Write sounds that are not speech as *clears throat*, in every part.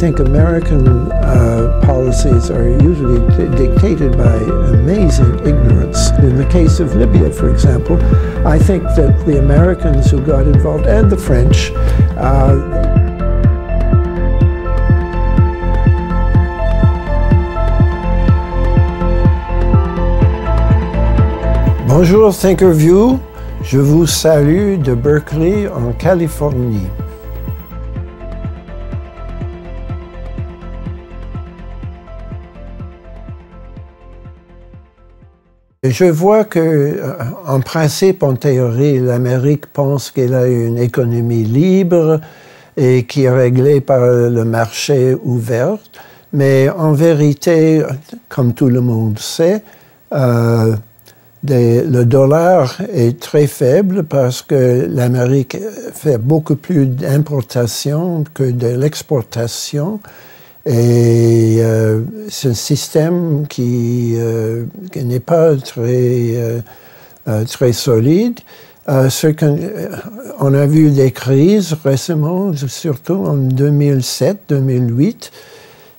think American uh, policies are usually dictated by amazing ignorance. In the case of Libya, for example, I think that the Americans who got involved, and the French, uh, Bonjour Thinkerview, je vous salue de Berkeley en Californie. Je vois que, euh, en principe, en théorie, l'Amérique pense qu'elle a une économie libre et qui est réglée par le marché ouvert. Mais en vérité, comme tout le monde sait, euh, le dollar est très faible parce que l'Amérique fait beaucoup plus d'importation que de l'exportation. Et euh, c'est un système qui, euh, n'est pas très, euh, très solide. On a vu des crises récemment, surtout en 2007-2008.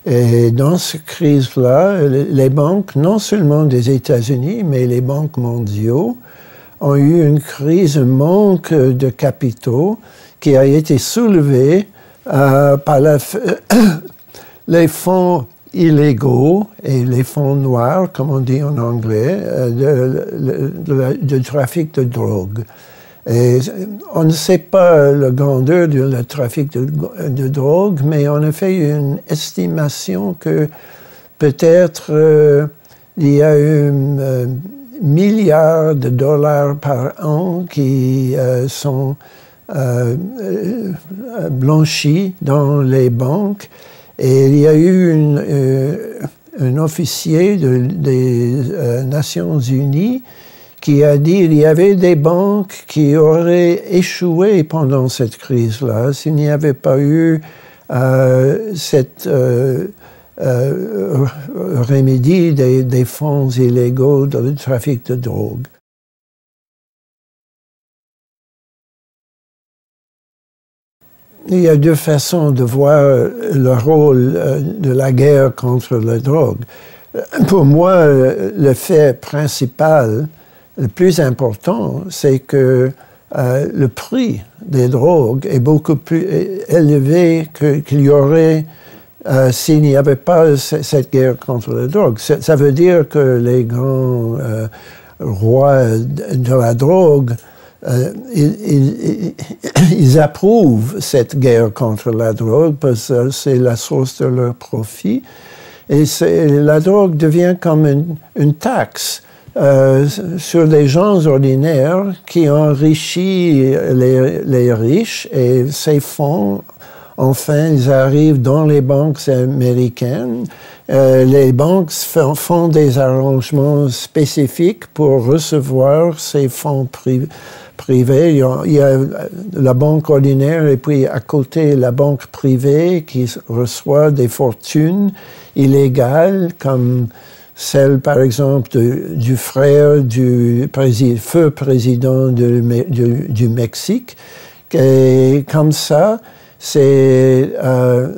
Et dans cette crise-là, les banques, non seulement des États-Unis, mais les banques mondiaux, ont eu une crise, un manque de capitaux qui a été soulevé par la, *coughs* les fonds illégaux et les fonds noirs, comme on dit en anglais, euh, de, trafic de drogue. On ne sait pas la grandeur du trafic de, drogue, mais on a fait une estimation que peut-être euh, il y a un euh, milliard de dollars par an qui sont blanchis dans les banques et il y a eu une, euh, un officier des euh, Nations Unies qui a dit qu'il y avait des banques qui auraient échoué pendant cette crise-là s'il n'y avait pas eu euh, cette remédie des, des fonds illégaux de trafic de drogue. Il y a deux façons de voir le rôle euh, de la guerre contre la drogue. Pour moi, le fait principal, le plus important, c'est que euh, le prix des drogues est beaucoup plus élevé qu'il y aurait euh, s'il n'y avait pas cette guerre contre la drogue. Ça veut dire que les grands rois de la drogue euh, ils, approuvent cette guerre contre la drogue parce que c'est la source de leur profit. Et la drogue devient comme une, taxe euh, sur les gens ordinaires qui enrichissent les, riches et ces fonds Enfin, ils arrivent dans les banques américaines. Euh, les banques font, des arrangements spécifiques pour recevoir ces fonds privés il y, a, la banque ordinaire et puis à côté la banque privée qui reçoit des fortunes illégales comme celle par exemple du frère du feu président du, Mexique. Et comme ça, c'est euh,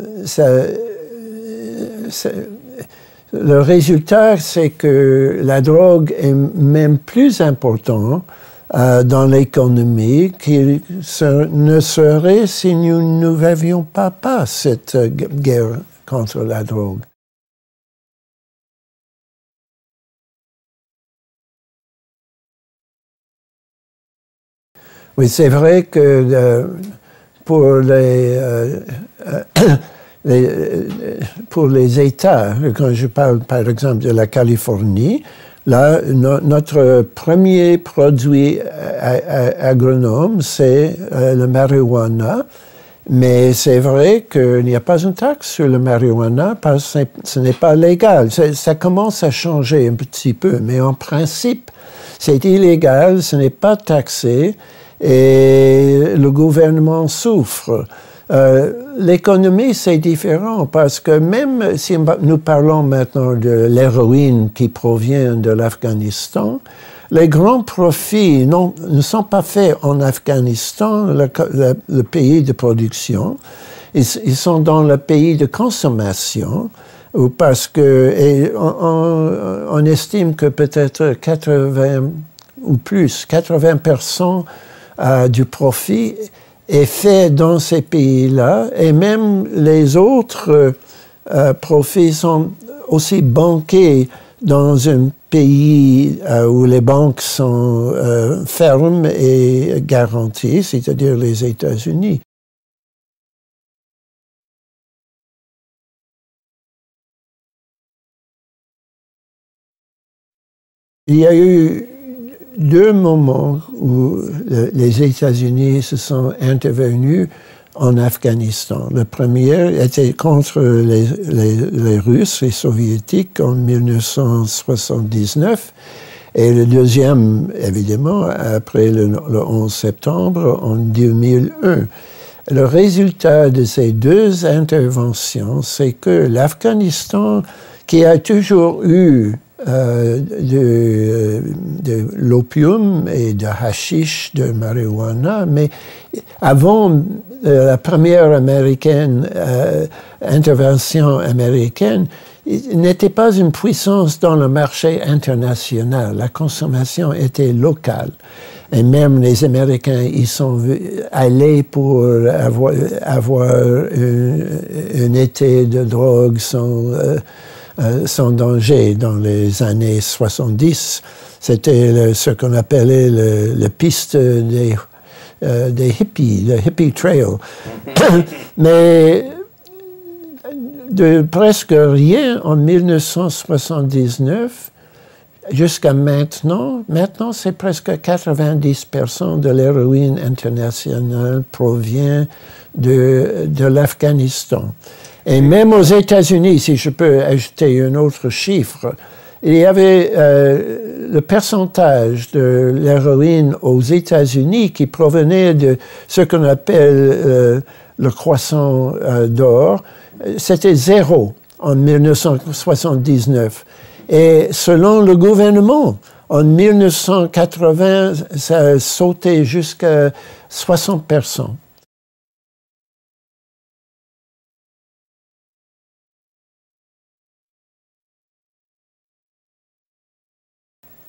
le résultat, c'est que la drogue est même plus importante euh, dans l'économie qui ne serait si nous n'avions pas, pas cette euh, guerre contre la drogue. Oui, c'est vrai que euh, pour les, *coughs* pour les États, quand je parle par exemple de la Californie, Là, notre premier produit agronome, c'est euh, le marijuana. Mais c'est vrai qu'il n'y a pas une taxe sur le marijuana parce que ce n'est pas légal. Ça commence à changer un petit peu, mais en principe, c'est illégal, ce n'est pas taxé et le gouvernement souffre. Euh, l'économie, c'est différent parce que même si nous parlons maintenant de l'héroïne qui provient de l'Afghanistan, les grands profits ne sont pas faits en Afghanistan, le, pays de production. ils, sont dans le pays de consommation, ou parce que on, estime que peut-être 80 ou plus, 80% euh, du profit est fait dans ces pays-là, et même les autres euh, profits sont aussi banqués dans un pays euh, où les banques sont euh, fermes et garanties, c'est-à-dire les États-Unis. Il y a eu deux moments où les États-Unis se sont intervenus en Afghanistan. Le premier était contre les, les, Russes, les Soviétiques, en 1979. Et le deuxième, évidemment, après le, 11 septembre, en 2001. Le résultat de ces deux interventions, c'est que l'Afghanistan, qui a toujours eu euh, de, l'opium et de hashish, de marijuana, mais avant euh, la première américaine, euh, intervention américaine, n'était pas une puissance dans le marché international. La consommation était locale. Et même les Américains y sont allés pour avoir, un, été de drogue sans sans danger dans les années 70. C'était ce qu'on appelait le, piste des, euh, hippies, le hippie trail. *coughs* Mais de presque rien en 1979 jusqu'à maintenant, maintenant c'est presque 90% de l'héroïne internationale provient de l'Afghanistan. Et même aux États-Unis, si je peux ajouter un autre chiffre, il y avait euh, le pourcentage de l'héroïne aux États-Unis qui provenait de ce qu'on appelle euh, le croissant euh, d'or. C'était zéro en 1979. Et selon le gouvernement, en 1980, ça a sauté jusqu'à 60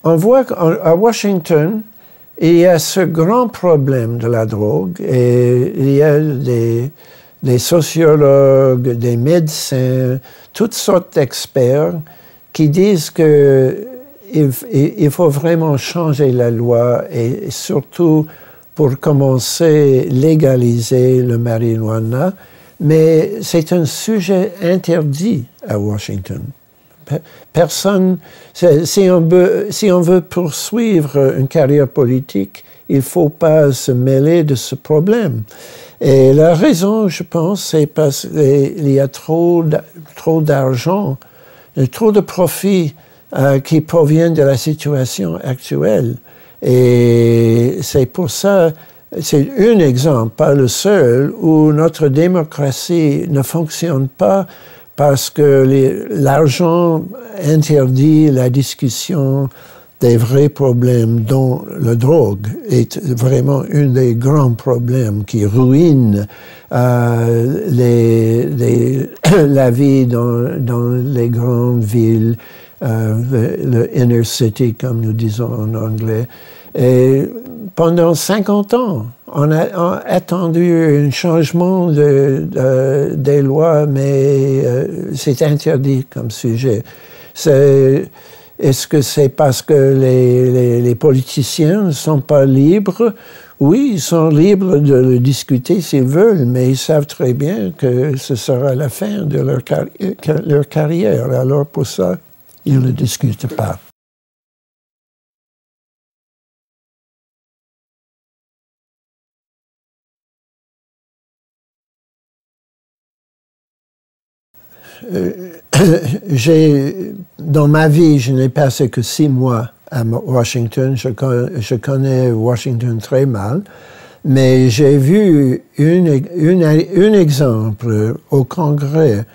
on voit qu'à Washington, il y a ce grand problème de la drogue et il y a des, sociologues, des médecins, toutes sortes d'experts qui disent qu'il il faut vraiment changer la loi et surtout pour commencer légaliser le marijuana, mais c'est un sujet interdit à Washington. Personne, si on, veut, poursuivre une carrière politique, il ne faut pas se mêler de ce problème. Et la raison, je pense, c'est parce qu'il y a trop d'argent, trop de profits euh, qui proviennent de la situation actuelle. Et c'est pour ça, c'est un exemple, pas le seul, où notre démocratie ne fonctionne pas parce que l'argent interdit la discussion des vrais problèmes dont la drogue est vraiment un des grands problèmes qui ruine euh, les, *coughs* la vie dans, dans, les grandes villes, euh, le, inner city comme nous disons en anglais. Pendant 50 ans, on a, attendu un changement de, des lois, mais euh, c'est interdit comme sujet. Est-ce que c'est parce que les, les, politiciens ne sont pas libres? Oui, ils sont libres de le discuter s'ils veulent, mais ils savent très bien que ce sera la fin de leur carrière. Alors pour ça, ils ne discutent pas. *coughs* j'ai, dans ma vie, je n'ai passé que six mois à Washington. Je, connais Washington très mal. Mais j'ai vu un exemple au Congrès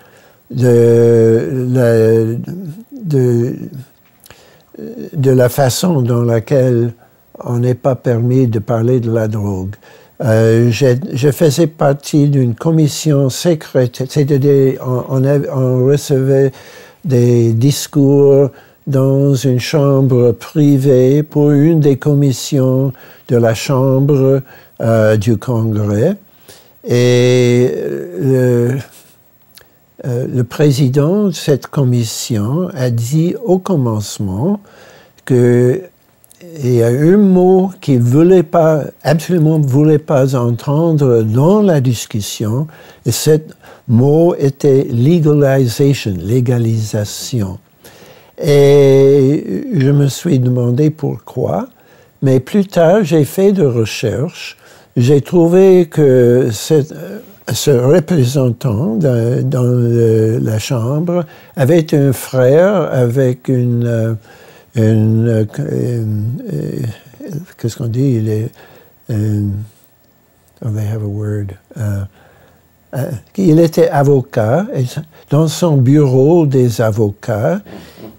de la, de, de la façon dans laquelle on n'est pas permis de parler de la drogue. Euh, je faisais partie d'une commission secrète, c'est-à-dire on, on, recevait des discours dans une chambre privée pour une des commissions de la Chambre euh, du Congrès. Et le, euh, le président de cette commission a dit au commencement que il y a un mot qu'il voulait pas, absolument voulait pas entendre dans la discussion, et ce mot était legalization, légalisation. Et je me suis demandé pourquoi, mais plus tard, j'ai fait de recherches. J'ai trouvé que ce représentant dans, la Chambre avait un frère avec une, euh, une, euh, euh, qu'est-ce qu'on dit, il oh, they have a word. il était avocat et dans son bureau des avocats,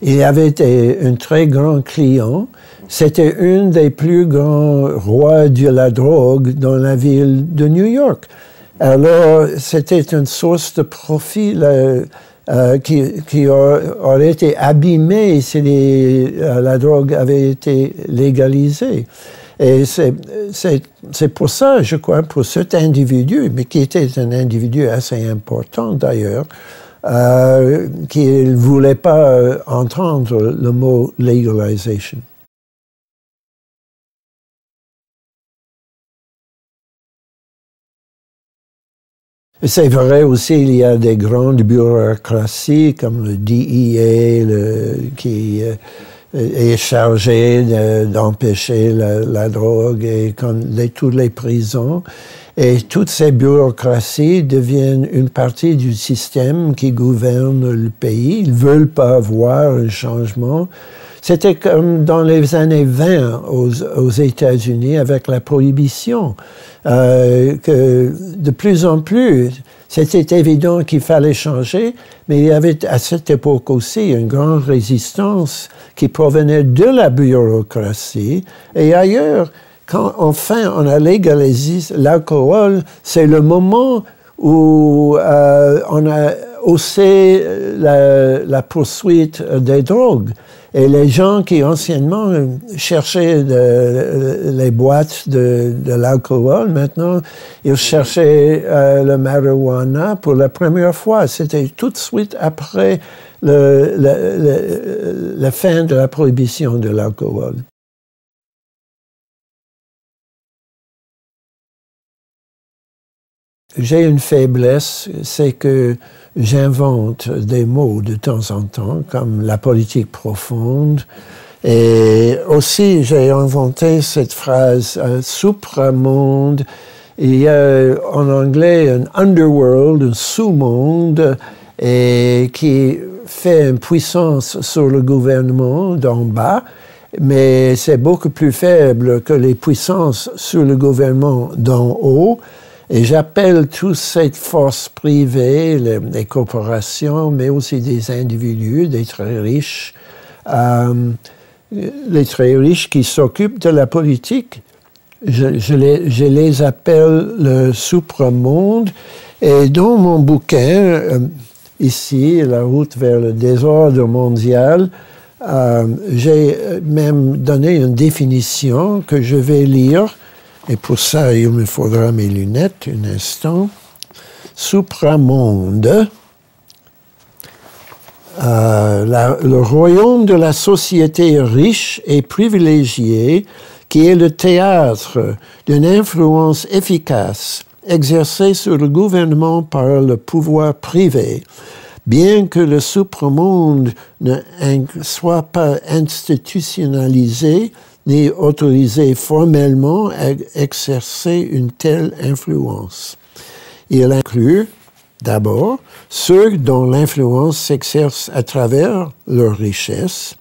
il avait un très grand client. C'était un des plus grands rois de la drogue dans la ville de New York. Alors, c'était une source de profit euh, qui, aurait été abîmée si euh, la drogue avait été légalisée. Et c'est pour ça, je crois, pour cet individu, mais qui était un individu assez important d'ailleurs, euh, qu'il ne voulait pas euh, entendre le mot legalization. C'est vrai aussi, il y a des grandes bureaucraties comme le DEA le, qui euh, est chargé d'empêcher la, drogue et comme les, toutes les prisons. Et toutes ces bureaucraties deviennent une partie du système qui gouverne le pays. Ils veulent pas voir un changement. C'était comme dans les années 20 aux, États-Unis avec la prohibition, euh, que de plus en plus, c'était évident qu'il fallait changer, mais il y avait à cette époque aussi une grande résistance qui provenait de la bureaucratie. Et ailleurs quand enfin on a légalisé l'alcool, c'est le moment où euh, on a haussé la, poursuite des drogues. Et les gens qui anciennement cherchaient les boîtes de, l'alcool, maintenant, ils cherchaient euh, le marijuana pour la première fois. C'était tout de suite après la fin de la prohibition de l'alcool. J'ai une faiblesse, c'est que j'invente des mots de temps en temps, comme la politique profonde. Et aussi, j'ai inventé cette phrase euh, supramonde. Il y a en anglais un underworld, un sous-monde, et qui fait une puissance sur le gouvernement d'en bas, mais c'est beaucoup plus faible que les puissances sur le gouvernement d'en haut. Et j'appelle toutes ces forces privées, les, corporations, mais aussi des individus, des très riches, euh, les très riches qui s'occupent de la politique. Je, les, je les, appelle le supramonde. Et dans mon bouquin, euh, ici, La route vers le désordre mondial, euh, j'ai même donné une définition que je vais lire et pour ça, il me faudra mes lunettes un instant. Supramonde, euh, le royaume de la société riche et privilégiée qui est le théâtre d'une influence efficace exercée sur le gouvernement par le pouvoir privé, bien que le supramonde ne soit pas institutionnalisé, ni autorisé formellement à exercer une telle influence. Il inclut d'abord ceux dont l'influence s'exerce à travers leur richesse,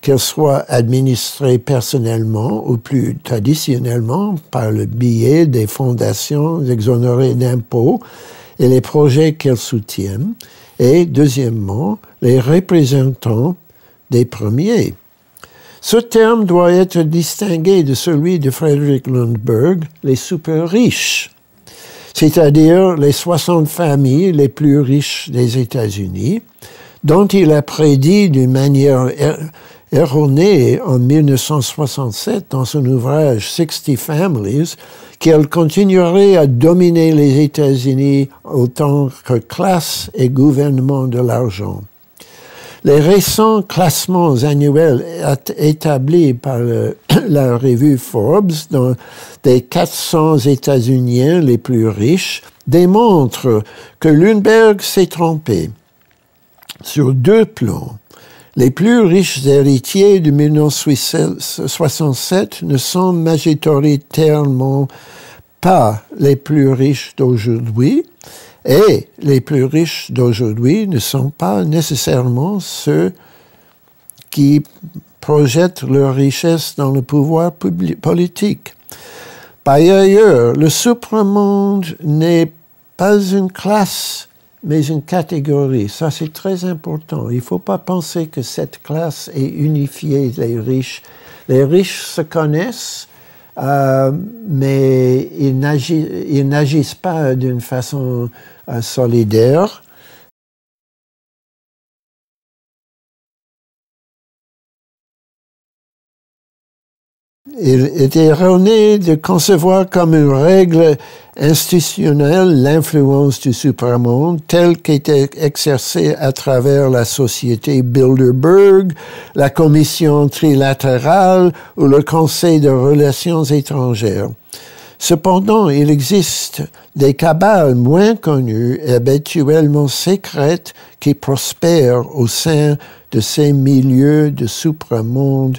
qu'elle soit administrée personnellement ou plus traditionnellement par le biais des fondations exonérées d'impôts et les projets qu'elles soutiennent, et deuxièmement, les représentants des premiers Ce terme doit être distingué de celui de Frederick Lundberg, les super riches, c'est-à-dire les 60 familles les plus riches des États-Unis, dont il a prédit d'une manière er-, erronée en 1967 dans son ouvrage 60 Families qu'elle continuerait à dominer les États-Unis autant que classe et gouvernement de l'argent. Les récents classements annuels établis par *clears throat* la revue Forbes des 400 États-Uniens les plus riches démontrent que Lundberg s'est trompé sur deux plans. Les plus riches héritiers de 1967 ne sont majoritairement pas les plus riches d'aujourd'hui, et les plus riches d'aujourd'hui ne sont pas nécessairement ceux qui projettent leur richesse dans le pouvoir politique. Par ailleurs, le supramonde n'est pas une classe, mais une catégorie. Ça, c'est très important. Il ne faut pas penser que cette classe est unifiée, les riches. Les riches se connaissent, euh, mais ils n'agissent pas d'une façon euh, solidaire. Il est erroné de concevoir comme une règle institutionnelle l'influence du supramonde telle qu'était exercée à travers la société Bilderberg, la commission trilatérale ou le Conseil de relations étrangères. Cependant, il existe des cabales moins connues et habituellement secrètes qui prospèrent au sein de ces milieux de supramonde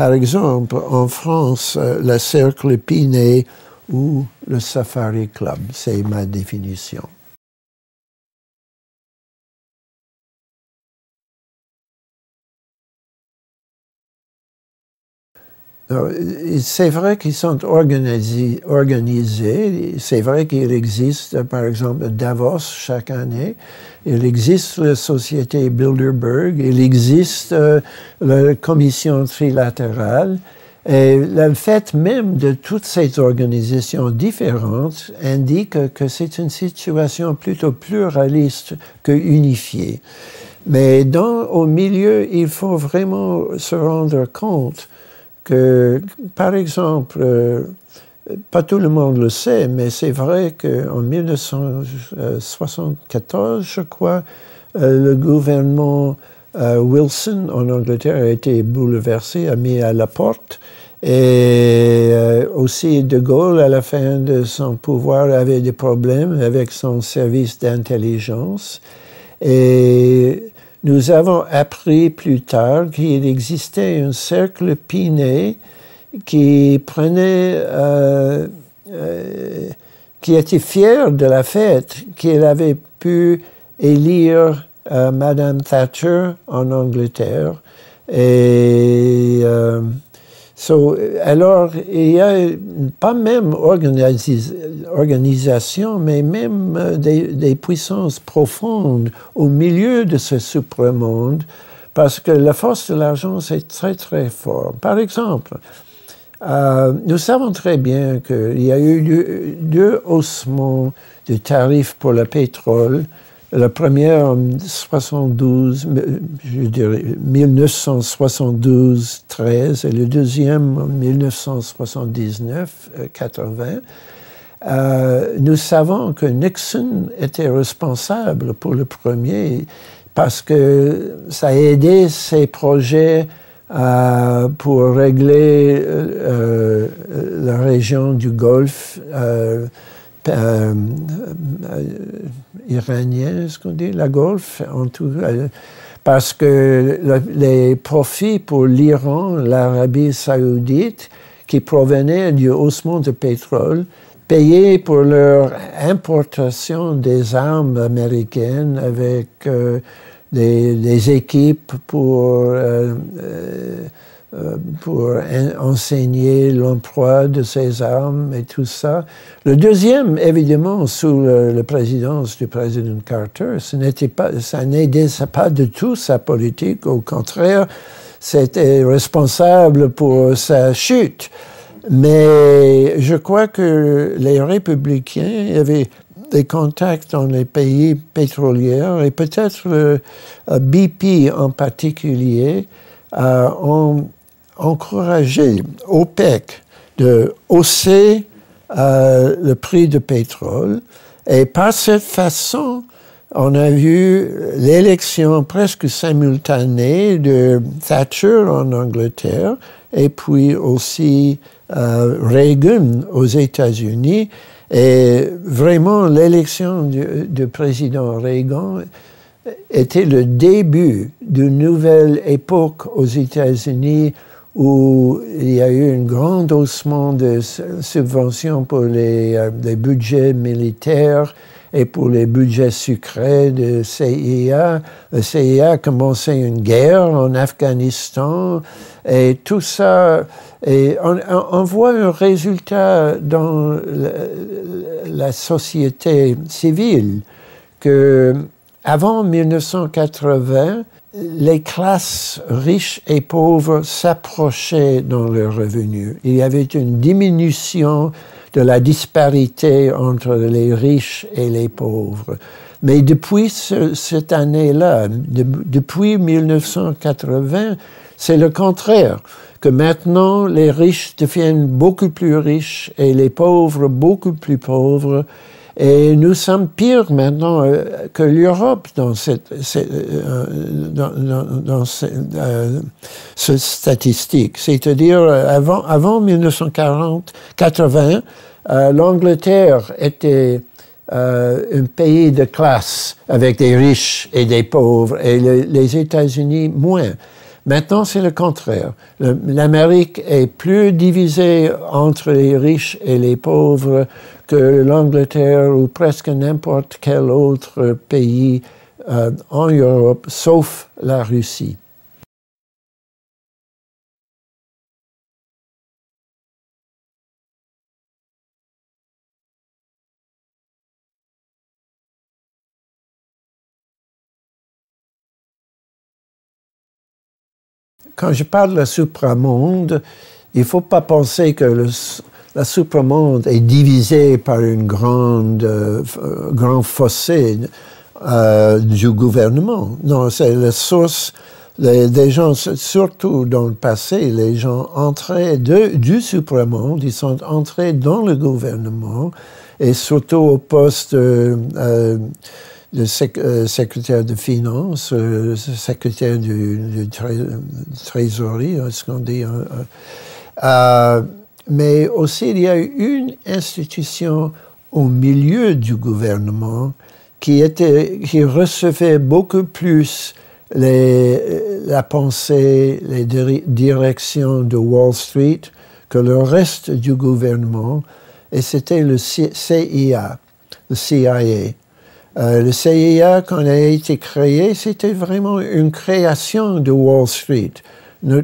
par exemple, en France, euh, le cercle Pinet ou le Safari Club, c'est ma définition. C'est vrai qu'ils sont organisés, c'est vrai qu'il existe, par exemple, Davos chaque année, il existe la société Bilderberg, il existe euh, la commission trilatérale, et le fait même de toutes ces organisations différentes indique que c'est une situation plutôt pluraliste que unifiée. Mais dans, au milieu, il faut vraiment se rendre compte que, par exemple, euh, pas tout le monde le sait, mais c'est vrai qu'en 1974, je crois, euh, le gouvernement euh, Wilson en Angleterre a été bouleversé, a mis à la porte. Et aussi De Gaulle, à la fin de son pouvoir, avait des problèmes avec son service d'intelligence. Et nous avons appris plus tard qu'il existait un cercle Pinet qui prenait, euh, euh, qui était fier de la fête qu'il avait pu élire euh, Madame Thatcher en Angleterre. Et alors, il y a pas même organisation, mais même euh, des, puissances profondes au milieu de ce supramonde, parce que la force de l'argent, c'est très, très fort. Par exemple, euh, nous savons très bien qu'il y a eu deux haussements de tarifs pour le pétrole la première en 72, je dirais 1972-13 et le deuxième en 1979-80. Euh, nous savons que Nixon était responsable pour le premier parce que ça a aidé ses projets euh, pour régler euh, la région du Golfe euh, euh, ce qu'on dit, la Golfe, en tout, euh, parce que les profits pour l'Iran, l'Arabie saoudite, qui provenaient du haussement de pétrole, payaient pour leur importation des armes américaines avec des, équipes pour euh, pour enseigner l'emploi de ces armes et tout ça. Le deuxième, évidemment, sous la présidence du président Carter, ce n'était pas, ça n'aidait pas du tout sa politique. Au contraire, c'était responsable pour sa chute. Mais je crois que les républicains avaient des contacts dans les pays pétroliers et peut-être le BP en particulier ont encouragé OPEC de hausser euh, le prix du pétrole. Et par cette façon, on a vu l'élection presque simultanée de Thatcher en Angleterre et puis aussi euh, Reagan aux États-Unis. Et vraiment, l'élection du, président Reagan était le début d'une nouvelle époque aux États-Unis où il y a eu un grand haussement de subventions pour les, euh, budgets militaires et pour les budgets sucrés de CIA. Le CIA a commencé une guerre en Afghanistan et tout ça. Et on, voit un résultat dans la, société civile que avant 1980, les classes riches et pauvres s'approchaient dans leurs revenus. Il y avait une diminution de la disparité entre les riches et les pauvres. Mais depuis cette année-là, depuis 1980, c'est le contraire, que maintenant les riches deviennent beaucoup plus riches et les pauvres beaucoup plus pauvres. Et nous sommes pires maintenant euh, que l'Europe dans cette, euh, dans, euh, statistique. C'est-à-dire, avant, avant 1940, 80, l'Angleterre était un pays de classe avec des riches et des pauvres, et les États-Unis moins. Maintenant, c'est le contraire. L'Amérique est plus divisée entre les riches et les pauvres que l'Angleterre ou presque n'importe quel autre pays euh, en Europe, sauf la Russie. Quand je parle de supramonde, il ne faut pas penser que le, la supramonde est divisée par une grande, euh, grand fossé euh, du gouvernement. Non, c'est la source des gens, surtout dans le passé, les gens entraient du supramonde, ils sont entrés dans le gouvernement et surtout au poste euh, de secrétaire de finances, secrétaire du, trésorerie, ce qu'on dit. Mais aussi il y a une institution au milieu du gouvernement qui, recevait beaucoup plus la pensée, les directions de Wall Street que le reste du gouvernement, et c'était le CIA, le CIA. Euh, le CIA, quand il a été créé, c'était vraiment une création de Wall Street.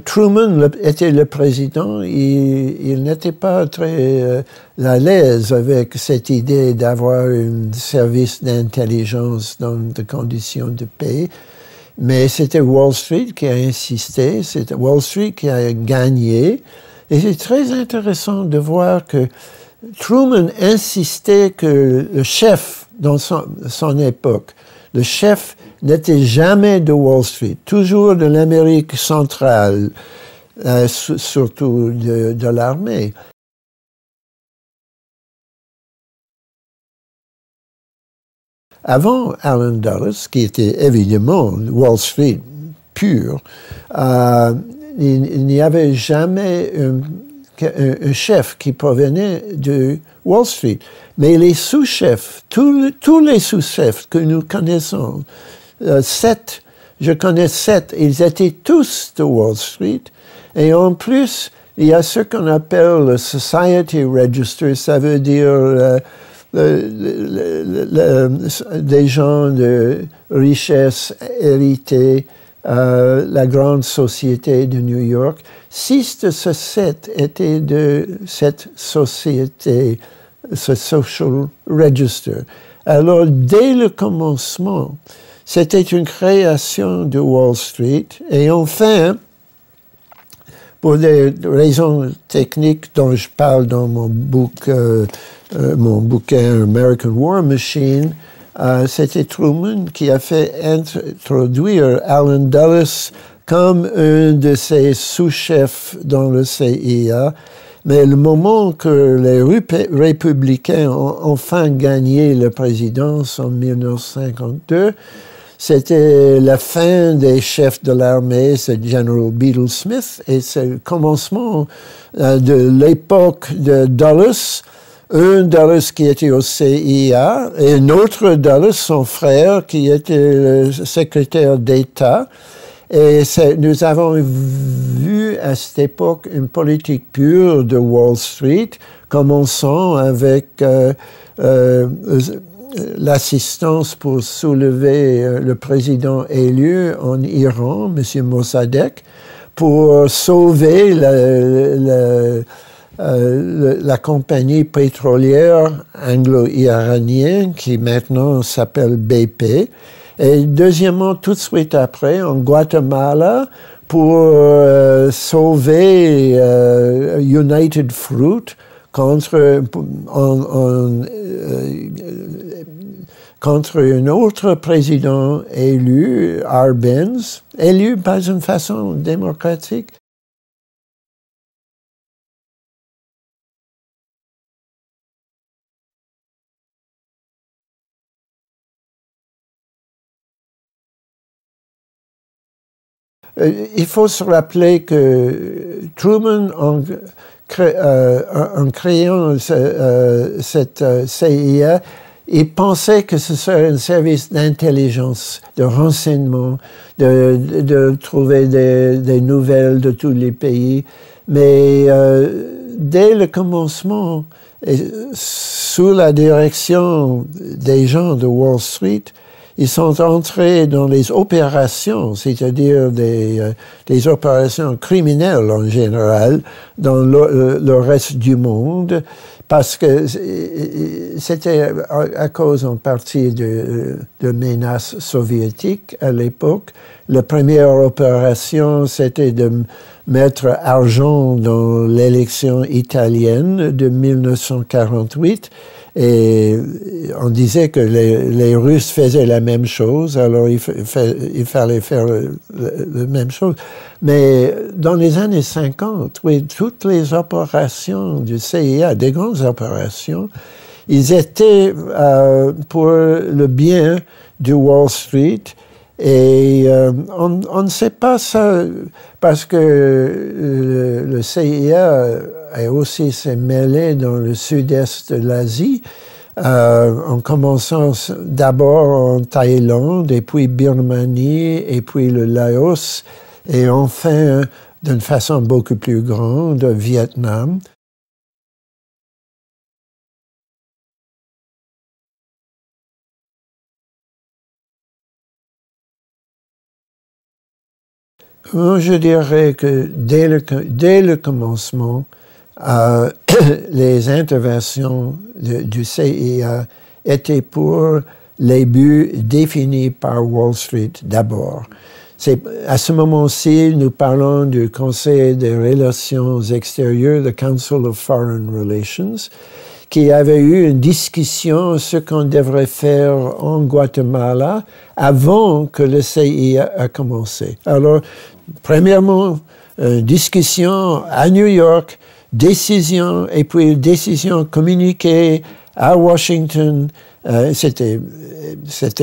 Truman était le président, il, n'était pas très euh, à l'aise avec cette idée d'avoir un service d'intelligence dans des conditions de paix. Mais c'était Wall Street qui a insisté, c'était Wall Street qui a gagné. Et c'est très intéressant de voir que Truman insistait que le chef dans son époque, le chef n'était jamais de Wall Street, toujours de l'Amérique centrale, euh, surtout de, l'armée. Avant Alan Dulles, qui était évidemment Wall Street pur, euh, il, n'y avait jamais un, chef qui provenait de Wall Street. Mais les sous-chefs, tous les sous-chefs que nous connaissons, euh, sept, je connais sept, ils étaient tous de Wall Street. Et en plus, il y a ce qu'on appelle le Society Register, ça veut dire euh, des gens de richesse héritée, euh, la grande société de New York. Six de ces sept étaient de cette société, ce Social Register. Alors, dès le commencement, c'était une création de Wall Street. Et enfin, pour des raisons techniques dont je parle dans mon, book, euh, euh, bouquin American War Machine, euh, c'était Truman qui a fait introduire Alan Dulles comme un de ses sous-chefs dans le CIA. Mais le moment que les républicains ont enfin gagné la présidence en 1952, c'était la fin des chefs de l'armée, c'est General Beadle Smith, et c'est le commencement euh, de l'époque de Dulles, un Dulles qui était au CIA et un autre Dulles, son frère, qui était le secrétaire d'État. Et nous avons vu à cette époque une politique pure de Wall Street, commençant avec euh, euh, l'assistance pour soulever euh, le président élu en Iran, M. Mossadegh, pour sauver la, la compagnie pétrolière anglo-iranienne qui maintenant s'appelle BP. Et deuxièmement, tout de suite après, en Guatemala, pour euh, sauver euh, United Fruit contre, euh, contre un autre président élu, Arbenz, élu pas d'une façon démocratique. Euh, il faut se rappeler que Truman, en, euh, créant euh, cette CIA, il pensait que ce serait un service d'intelligence, de renseignement, de, trouver des, nouvelles de tous les pays. Mais dès le commencement, sous la direction des gens de Wall Street, ils sont entrés dans les opérations, c'est-à-dire des, euh, des, opérations criminelles en général, dans le, le, reste du monde, parce que c'était à cause en partie de, de menaces soviétiques à l'époque. La première opération, c'était de mettre argent dans l'élection italienne de 1948 et on disait que les, Russes faisaient la même chose, alors il, fallait faire la même chose. Mais dans les années 50, oui, toutes les opérations du CIA, des grandes opérations, ils étaient euh, pour le bien du Wall Street. Et euh, on, ne sait pas ça parce que le, le CIA et aussi s'est mêlé dans le sud-est de l'Asie, euh, en commençant d'abord en Thaïlande, et puis Birmanie, et puis le Laos, et enfin, d'une façon beaucoup plus grande, Vietnam. Moi, je dirais que dès le, dès le commencement, euh, *clears throat* les interventions du CIA étaient pour les buts définis par Wall Street d'abord. C'est à ce moment-ci, nous parlons du Conseil des relations extérieures, le Council of Foreign Relations, qui avait eu une discussion sur ce qu'on devrait faire en Guatemala avant que le CIA a commencé. Alors, premièrement, une discussion à New York décision, et puis décision communiquée à Washington. Euh, c'était,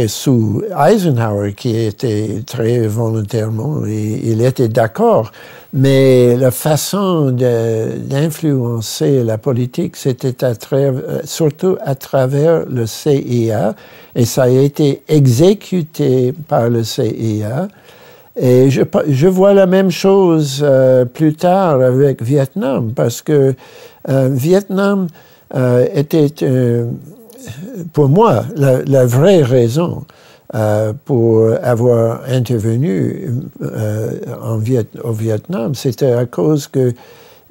sous Eisenhower qui était très volontairement, il était d'accord, mais la façon d'influencer la politique, c'était à surtout à travers le CIA, et ça a été exécuté par le CIA. Et je, vois la même chose euh, plus tard avec Vietnam, parce que euh, Vietnam euh, était, euh, pour moi, la, vraie raison pour avoir intervenu en Viet, au Vietnam, c'était à cause que,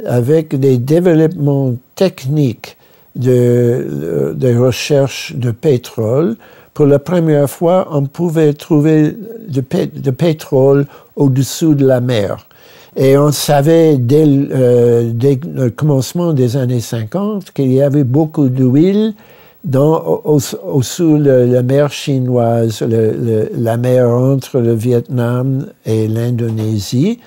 avec des développements techniques de, de recherche de pétrole, pour la première fois, on pouvait trouver du, pétrole au-dessous de la mer. Et on savait dès, le commencement des années 50 qu'il y avait beaucoup d'huile dans, au, sous la mer chinoise, la mer entre le Vietnam et l'Indonésie.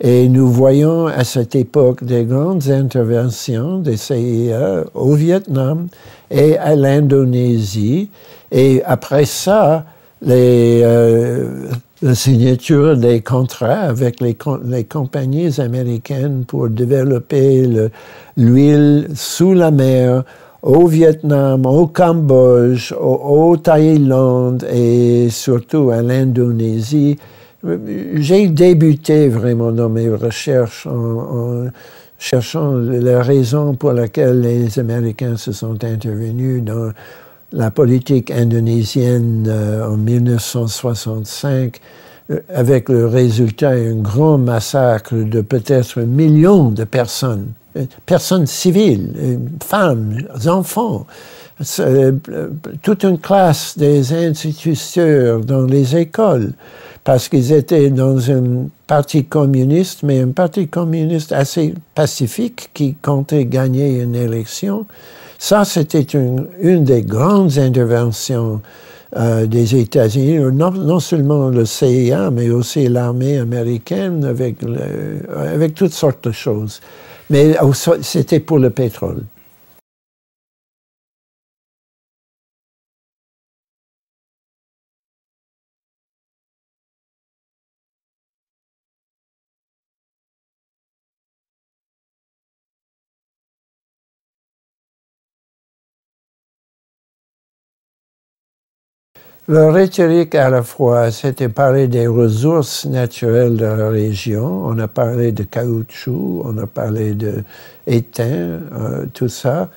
Et nous voyons à cette époque des grandes interventions des CIA au Vietnam et à l'Indonésie. Et après ça, euh, la signature des contrats avec les, compagnies américaines pour développer l'huile sous la mer au Vietnam, au Cambodge, au, Thaïlande et surtout à l'Indonésie. J'ai débuté vraiment dans mes recherches en, cherchant la raison pour laquelle les Américains se sont intervenus dans la politique indonésienne euh, en 1965 euh, avec le résultat d'un grand massacre de peut-être un million de personnes personnes civiles, femmes, enfants, toute une classe des instituteurs dans les écoles, parce qu'ils étaient dans un parti communiste, mais un parti communiste assez pacifique qui comptait gagner une élection. Ça, c'était une, des grandes interventions euh, des États-Unis, non, seulement le CIA, mais aussi l'armée américaine avec toutes sortes de choses. Mais c'était pour le pétrole. La rhétorique à la fois, c'était parler des ressources naturelles de la région, on a parlé de caoutchouc, on a parlé de étain, euh, tout ça.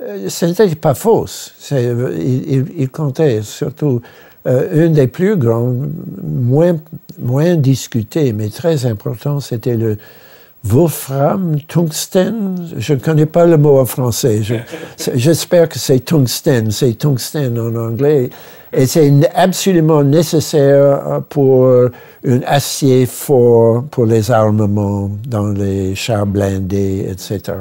Euh, ce n'était pas fausse. Il, comptait surtout euh, une des plus grandes, moins, moins discutées, mais très importantes, c'était le Wolfram, tungsten, je ne connais pas le mot en français. J'espère que c'est tungsten, c'est tungsten en anglais. Et c'est absolument nécessaire pour un acier fort pour les armements dans les chars blindés, etc.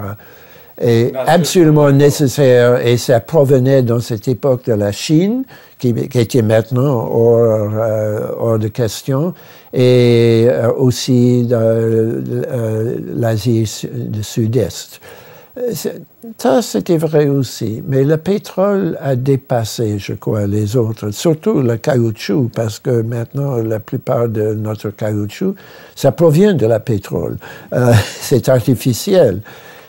Et absolument nécessaire, et ça provenait dans cette époque de la Chine, qui, était maintenant hors, euh, hors, de question, et euh, aussi de euh, l'Asie du Sud-Est. Ça, c'était vrai aussi. Mais le pétrole a dépassé, je crois, les autres, surtout le caoutchouc, parce que maintenant, la plupart de notre caoutchouc, ça provient de la pétrole. Euh, *laughs* c'est artificiel.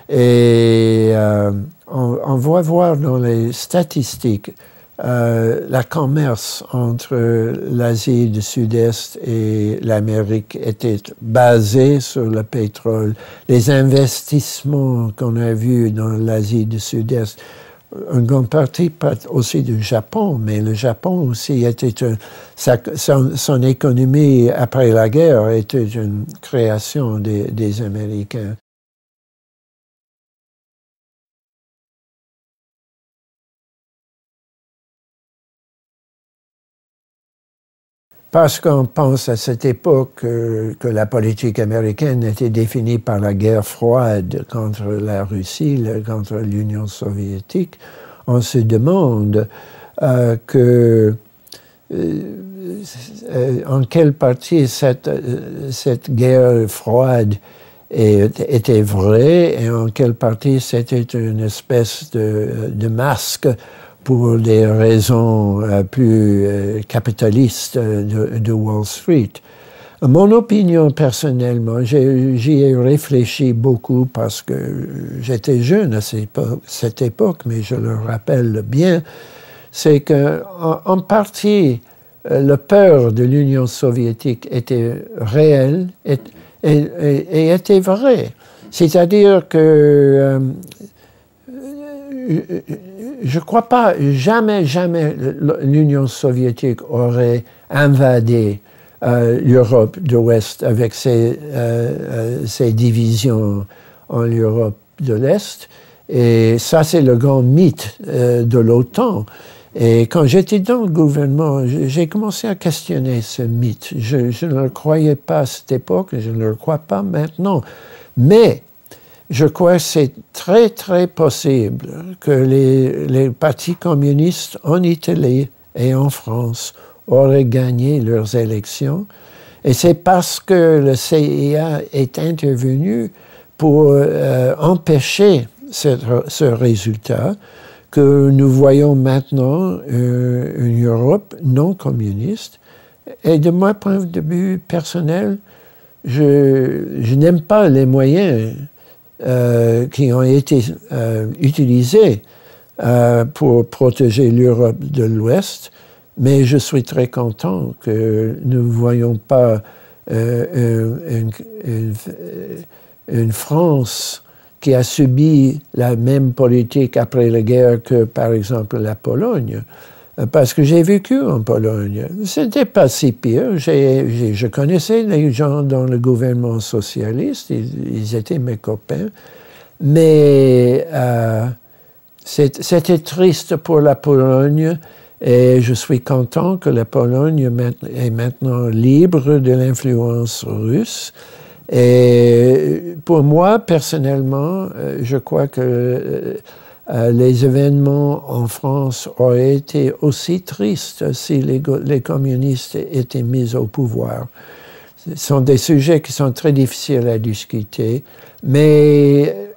Et euh, on, on, va voir dans les statistiques euh, la commerce entre l'Asie du Sud-Est et l'Amérique était basée sur le pétrole. Les investissements qu'on a vus dans l'Asie du Sud-Est, une grande partie aussi du Japon, mais le Japon aussi était son, économie après la guerre était une création des Américains. Parce qu'on pense à cette époque euh, que la politique américaine était définie par la guerre froide contre la Russie, contre l'Union soviétique, on se demande euh, euh, en quelle partie cette, guerre froide était vraie et en quelle partie c'était une espèce de masque pour des raisons euh, plus euh, capitalistes de, de, Wall Street. Mon opinion personnellement, j'y ai, réfléchi beaucoup parce que j'étais jeune à cette époque, mais je le rappelle bien, c'est qu'en en, partie, euh, la peur de l'Union soviétique était réelle et, était vraie. C'est-à-dire que je ne crois pas, jamais, jamais l'Union soviétique aurait invadé euh, l'Europe de l'Ouest avec ses, euh, euh, ses, divisions en Europe de l'Est. Et ça, c'est le grand mythe de l'OTAN. Et quand j'étais dans le gouvernement, j'ai commencé à questionner ce mythe. Je, je, ne le croyais pas à cette époque, je ne le crois pas maintenant. Mais je crois que c'est très, très possible que les, partis communistes en Italie et en France auraient gagné leurs élections. Et c'est parce que le CIA est intervenu pour euh, empêcher ce, résultat que nous voyons maintenant euh, une Europe non communiste. Et de mon point de vue personnel, je n'aime pas les moyens euh, qui ont été euh, utilisés euh, pour protéger l'Europe de l'Ouest, mais je suis très content que nous ne voyons pas une France qui a subi la même politique après la guerre que, par exemple, la Pologne. Parce que j'ai vécu en Pologne. C'était pas si pire. je connaissais les gens dans le gouvernement socialiste. Ils, étaient mes copains. Mais euh, c'était triste pour la Pologne. Et je suis content que la Pologne est maintenant libre de l'influence russe. Et pour moi, personnellement, euh, je crois que euh, euh, les événements en France auraient été aussi tristes si les, les, communistes étaient mis au pouvoir. Ce sont des sujets qui sont très difficiles à discuter, mais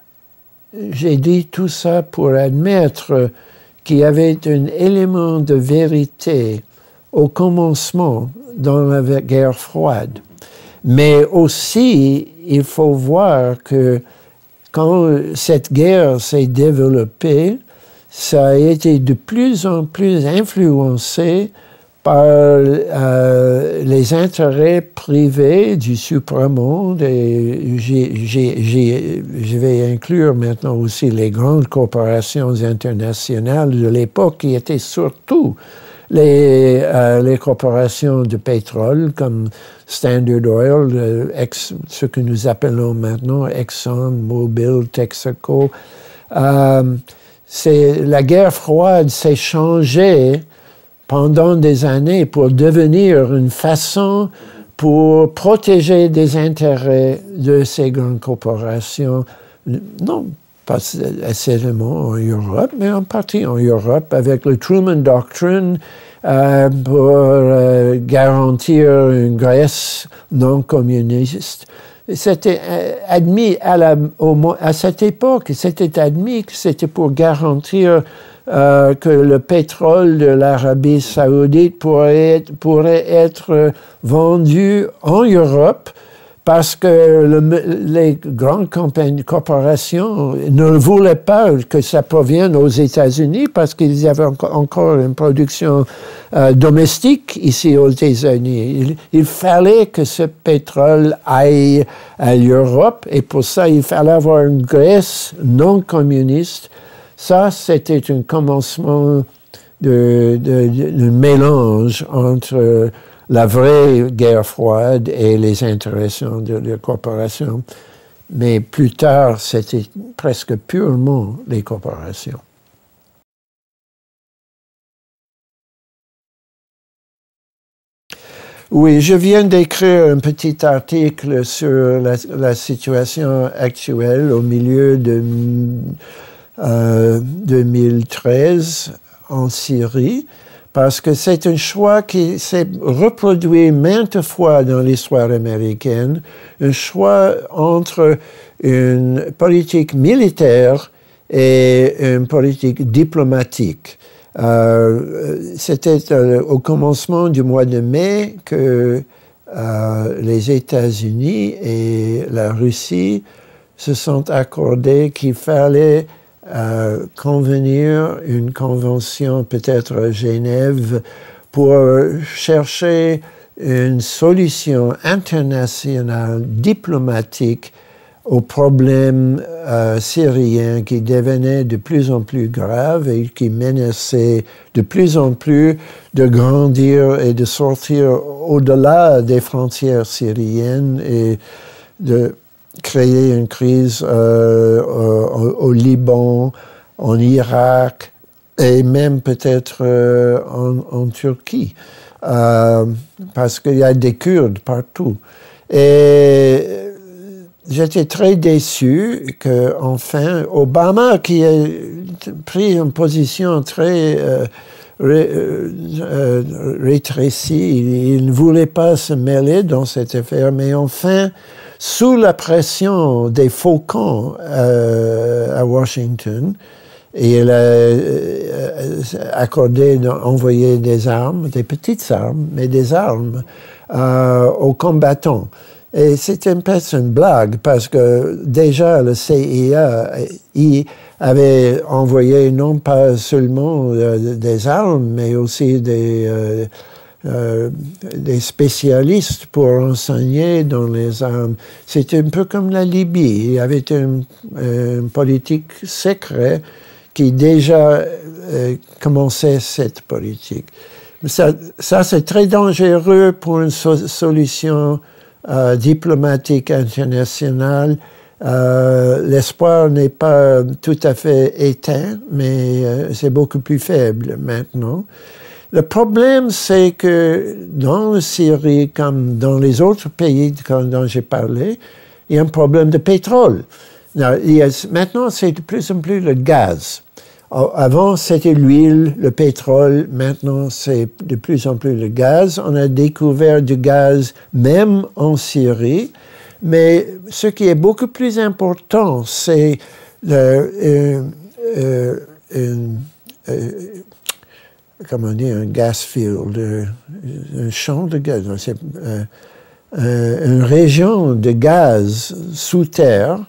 j'ai dit tout ça pour admettre qu'il y avait un élément de vérité au commencement dans la guerre froide. Mais aussi, il faut voir que quand cette guerre s'est développée, ça a été de plus en plus influencé par euh, les intérêts privés du supramonde et je vais inclure maintenant aussi les grandes corporations internationales de l'époque qui étaient surtout les, euh, les corporations de pétrole comme Standard Oil, euh, ce que nous appelons maintenant Exxon, Mobil, Texaco. Euh, la guerre froide s'est changée pendant des années pour devenir une façon pour protéger des intérêts de ces grandes corporations, non pas seulement en Europe, mais en partie en Europe, avec le Truman Doctrine, euh, pour euh, garantir une Grèce non communiste. C'était euh, admis à, cette époque, c'était admis que c'était pour garantir que le pétrole de l'Arabie saoudite pourrait être vendu en Europe parce que les grandes corporations ne voulaient pas que ça provienne aux États-Unis parce qu'ils avaient encore une production euh, domestique ici aux États-Unis. Il, fallait que ce pétrole aille à l'Europe et pour ça, il fallait avoir une Grèce non communiste. Ça, c'était un commencement de, de mélange entre la vraie guerre froide et les intérêts de la corporations. Mais plus tard, c'était presque purement les corporations. Oui, je viens d'écrire un petit article sur la, situation actuelle au milieu de 2013 euh, en Syrie parce que c'est un choix qui s'est reproduit maintes fois dans l'histoire américaine, un choix entre une politique militaire et une politique diplomatique. Euh, C'était euh, au commencement du mois de mai que euh, les États-Unis et la Russie se sont accordés qu'il fallait convenir une convention peut-être à Genève pour chercher une solution internationale diplomatique aux problèmes euh, syriens qui devenaient de plus en plus graves et qui menaçaient de plus en plus de grandir et de sortir au-delà des frontières syriennes et de créer une crise euh, au, Liban, en Irak, et même peut-être en, Turquie, parce qu'il y a des Kurdes partout. Et j'étais très déçu que, enfin, Obama, qui a pris une position très euh, euh, euh, rétrécie, il, ne voulait pas se mêler dans cette affaire, mais enfin, sous la pression des faucons à Washington, il a accordé, envoyé des armes, des petites armes, mais des armes aux combattants. Et c'est une blague parce que déjà le CIA avait envoyé non pas seulement euh, des armes, mais aussi des, euh, euh, des spécialistes pour enseigner dans les armes. C'était un peu comme la Libye. Il y avait une, politique secrète qui déjà commençait cette politique. Ça, c'est très dangereux pour une solution euh, diplomatique internationale. Euh, l'espoir n'est pas tout à fait éteint, mais euh, c'est beaucoup plus faible maintenant. Le problème, c'est que dans la Syrie, comme dans les autres pays dont j'ai parlé, il y a un problème de pétrole. maintenant, c'est de plus en plus le gaz. Avant, c'était l'huile, le pétrole. Maintenant, c'est de plus en plus le gaz. On a découvert du gaz même en Syrie. Mais ce qui est beaucoup plus important, c'est le, euh, euh, euh, comment dire, un gas field, un champ de gaz. C'est une région de gaz sous terre.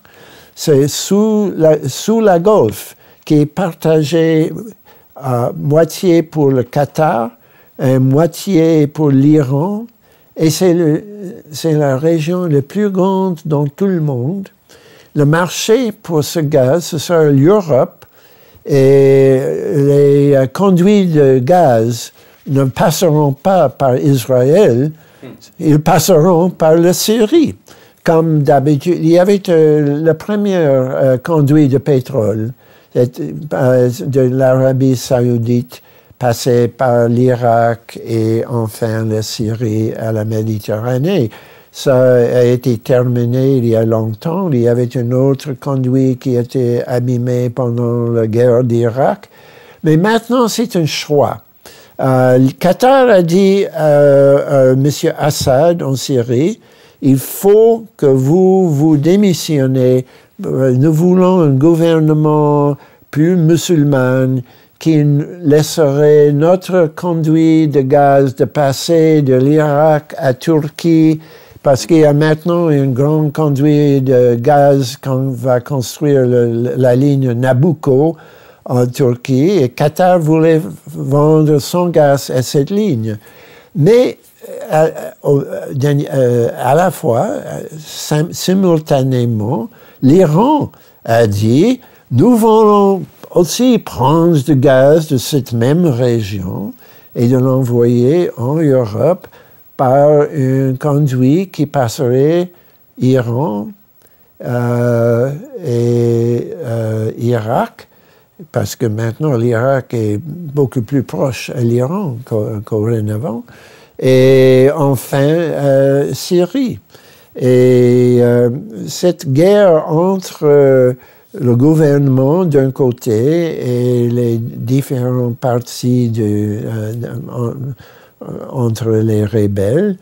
C'est sous la, sous la Golfe qui est partagé à moitié pour le Qatar, et moitié pour l'Iran, et c'est la région la plus grande dans tout le monde. Le marché pour ce gaz, ce sera l'Europe, et les conduits de gaz ne passeront pas par Israël, ils passeront par la Syrie. Comme d'habitude, il y avait euh, le premier euh, conduit de pétrole de l'Arabie saoudite, passé par l'Irak et enfin la Syrie à la Méditerranée. Ça a été terminé il y a longtemps. Il y avait un autre conduit qui été abîmé pendant la guerre d'Irak. Mais maintenant, c'est un choix. Euh, Qatar a dit à euh, M. Assad en Syrie, il faut que vous vous démissionnez euh, nous voulons un gouvernement plus musulman qui laisserait notre conduit de gaz de passer de l'Irak à Turquie parce qu'il y a maintenant un grand conduit de gaz qu'on va construire la ligne Nabucco en Turquie et Qatar voulait vendre son gaz à cette ligne. Mais euh, euh, à la fois, simultanément, l'Iran a dit, nous voulons aussi prendre du gaz de cette même région et de l'envoyer en Europe par un conduit qui passerait Iran euh, et euh, Irak, parce que maintenant l'Irak est beaucoup plus proche à l'Iran qu'auparavant, et enfin euh, Syrie. Et euh, cette guerre entre le gouvernement d'un côté et les différents partis de, entre les rebelles,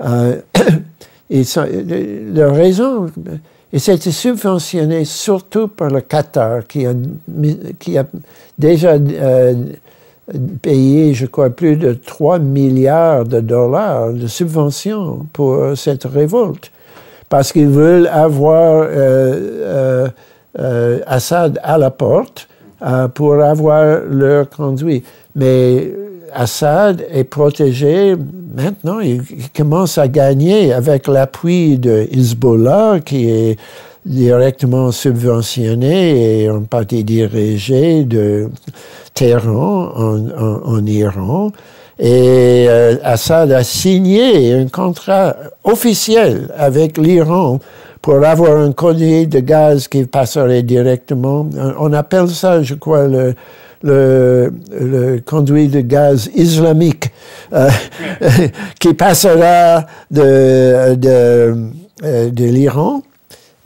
*coughs* et la raison, et c'était subventionné surtout par le Qatar qui a, déjà payé, je crois, plus de 3 milliards de dollars de subventions pour cette révolte parce qu'ils veulent avoir euh, euh, euh, Assad à la porte pour avoir leur conduit. Mais Assad est protégé maintenant, il, commence à gagner avec l'appui de Hezbollah qui est directement subventionné et en partie dirigé de Téhéran en Iran. Et euh, Assad a signé un contrat officiel avec l'Iran pour avoir un collier de gaz qui passerait directement. On appelle ça, je crois, le, le, conduit de gaz islamique euh, *laughs* qui passera de, de, euh, l'Iran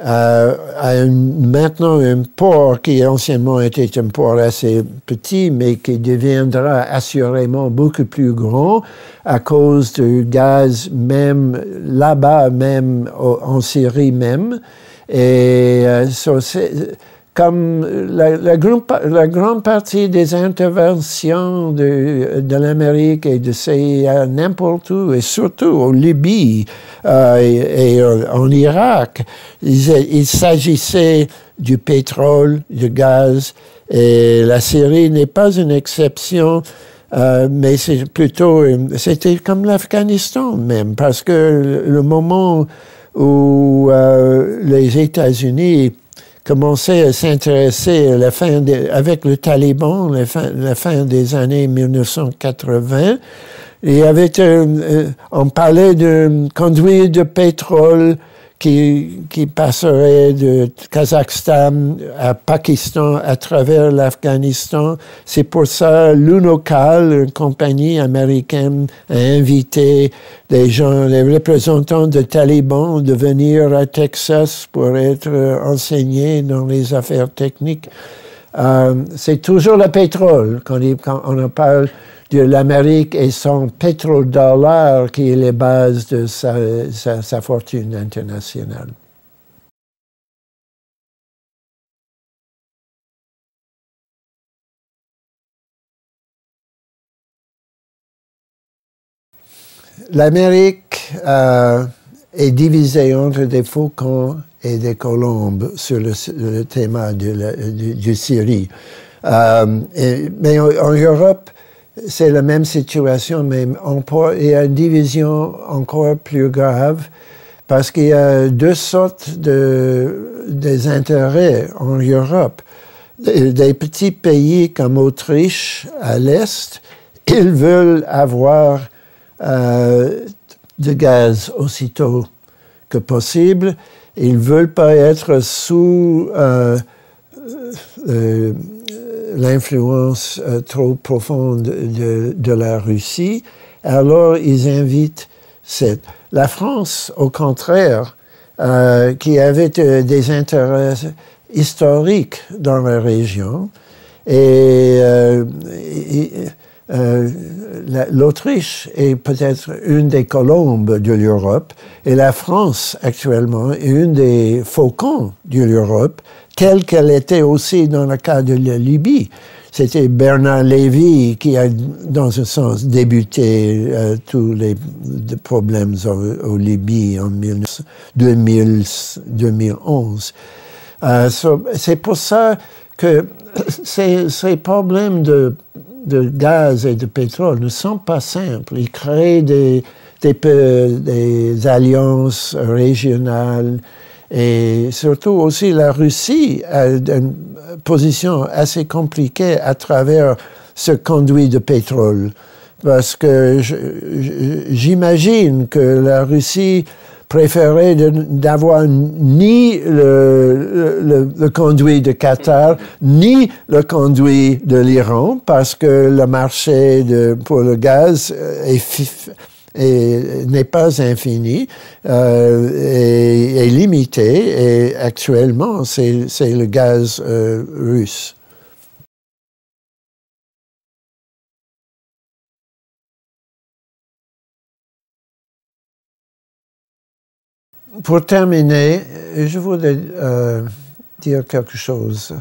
euh, à maintenant un port qui anciennement était un port assez petit, mais qui deviendra assurément beaucoup plus grand à cause du gaz même là-bas, même en Syrie même. Et euh, comme la, grande, partie des interventions de, l'Amérique et de CIA n'importe où, et surtout en Libye euh, et, en Irak, il, il s'agissait du pétrole, du gaz, et la Syrie n'est pas une exception. Euh, mais c'est plutôt, c'était comme l'Afghanistan même, parce que le moment où euh, les États-Unis commençait à s'intéresser la fin avec le Taliban, la fin, la fin des années 1980. Et avec, euh, on parlait de conduire de pétrole qui, qui passerait de Kazakhstan à Pakistan à travers l'Afghanistan. C'est pour ça l'UNOCAL, une compagnie américaine, a invité des gens, les représentants de talibans de venir à Texas pour être enseignés dans les affaires techniques. Euh, c'est toujours le pétrole quand, quand on en parle de l'Amérique et son pétrodollar qui est la base de sa, fortune internationale. L'Amérique euh, est divisée entre des faucons et des colombes sur le, thème de la, du, Syrie. Euh, mais en Europe, c'est la même situation, mais il y a une division encore plus grave parce qu'il y a deux sortes de des intérêts en Europe. Des, petits pays comme Autriche à l'est, ils veulent avoir euh, du gaz aussitôt que possible. Ils veulent pas être sous euh, euh, l'influence euh, trop profonde de, la Russie, alors ils invitent cette. La France, au contraire, euh, qui avait euh, des intérêts historiques dans la région, et, l'Autriche est peut-être une des colombes de l'Europe, et la France, actuellement, est une des faucons de l'Europe, telle qu'elle était aussi dans le cas de la Libye. C'était Bernard Lévy qui a, dans un sens, débuté euh, tous les, problèmes au, Libye en 2000, 2011. Euh, C'est pour ça que *coughs* ces, problèmes de, gaz et de pétrole ne sont pas simples. Ils créent des alliances régionales, et surtout aussi la Russie a une position assez compliquée à travers ce conduit de pétrole. Parce que j'imagine que la Russie préférait d'avoir ni le, conduit de Qatar, ni le conduit de l'Iran, parce que le marché pour le gaz est n'est pas infini, euh, est, limité, et actuellement, c'est le gaz euh, russe. Pour terminer, je voudrais euh, dire quelque chose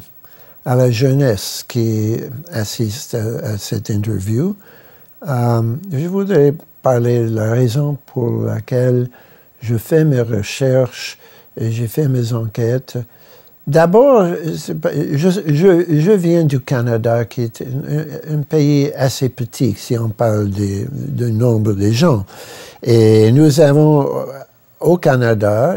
à la jeunesse qui assiste à, à cette interview. Euh, je voudrais parler la raison pour laquelle je fais mes recherches et j'ai fait mes enquêtes. D'abord, je, viens du Canada, qui est un, pays assez petit si on parle du nombre de gens. Et nous avons au Canada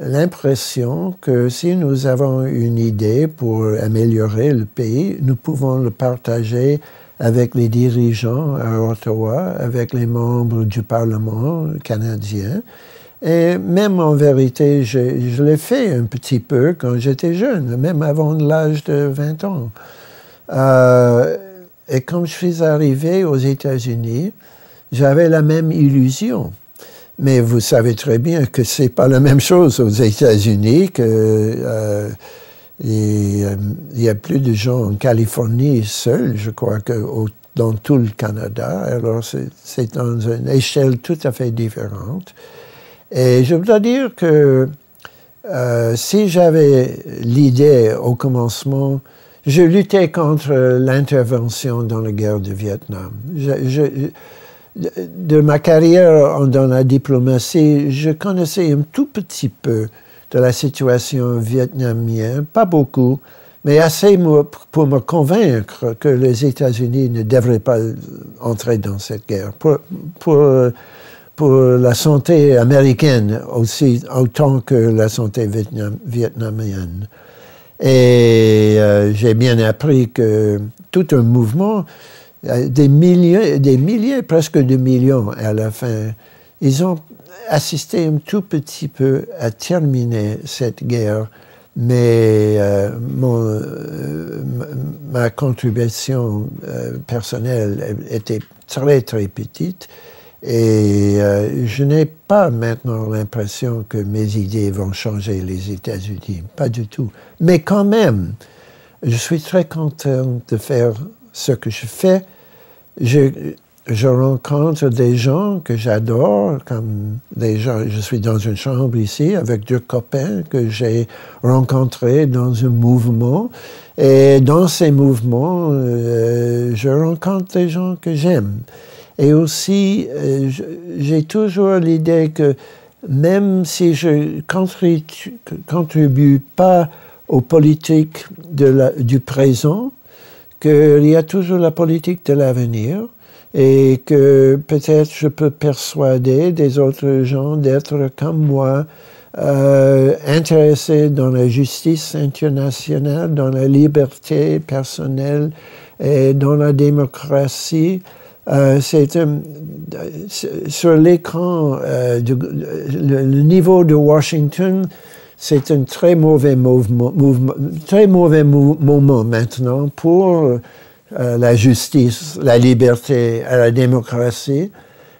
l'impression que si nous avons une idée pour améliorer le pays, nous pouvons le partager avec les dirigeants à Ottawa, avec les membres du Parlement canadien. Et même en vérité, je, l'ai fait un petit peu quand j'étais jeune, même avant l'âge de 20 ans. et quand je suis arrivé aux États-Unis, j'avais la même illusion. Mais vous savez très bien que c'est pas la même chose aux États-Unis, que euh, euh, il y a plus de gens en Californie seuls, je crois, que dans tout le Canada. Alors c'est dans une échelle tout à fait différente. Et je dois dire que euh, si j'avais l'idée au commencement, je luttais contre l'intervention dans la guerre du Vietnam. de ma carrière dans la diplomatie, je connaissais un tout petit peu de la situation vietnamienne, pas beaucoup, mais assez pour me convaincre que les États-Unis ne devraient pas entrer dans cette guerre. Pour, pour, la santé américaine aussi, autant que la santé vietnamienne. Et euh, j'ai bien appris que tout un mouvement des milliers, des milliers, presque de millions à la fin. Ils ont assisté un tout petit peu à terminer cette guerre, mais euh, mon, euh, ma contribution euh, personnelle était très très petite et je n'ai pas maintenant l'impression que mes idées vont changer les États-Unis, pas du tout. Mais quand même, je suis très content de faire ce que je fais, je rencontre des gens que j'adore, comme des gens, je suis dans une chambre ici avec deux copains que j'ai rencontrés dans un mouvement. Et dans ces mouvements, euh, je rencontre des gens que j'aime. Et aussi, euh, j'ai toujours l'idée que même si je ne contribue pas aux politiques du présent, qu'il y a toujours la politique de l'avenir et que peut-être je peux persuader des autres gens d'être comme moi, euh, intéressés dans la justice internationale, dans la liberté personnelle et dans la démocratie. Euh, c'est sur l'écran, euh, le, niveau de Washington c'est un très mauvais mouvement, très mauvais moment maintenant pour euh, la justice, la liberté la démocratie.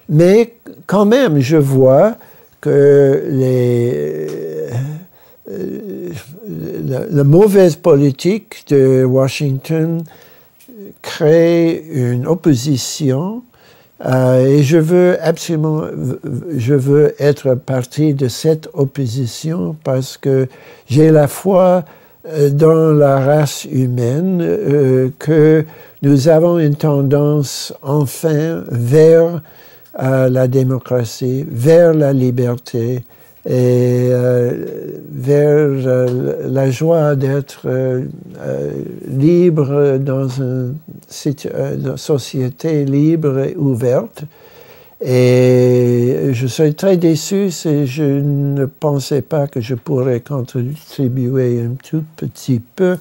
Mais quand même, je vois que les, euh, la, mauvaise politique de Washington crée une opposition euh, et je veux absolument, je veux être partie de cette opposition parce que j'ai la foi dans la race humaine euh, que nous avons une tendance enfin vers la démocratie, vers la liberté, et euh, vers euh, la joie d'être euh, libre dans une, société libre et ouverte. Et je suis très déçu si je ne pensais pas que je pourrais contribuer un tout petit peu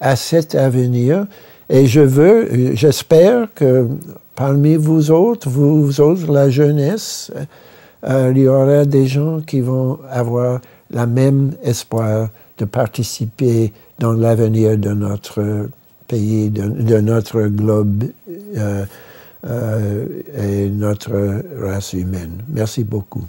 à cet avenir. Et je veux, j'espère que parmi vous autres, vous autres, la jeunesse, euh, il y aura des gens qui vont avoir la même espoir de participer dans l'avenir de notre pays, de, notre globe euh, euh, et notre race humaine. Merci beaucoup.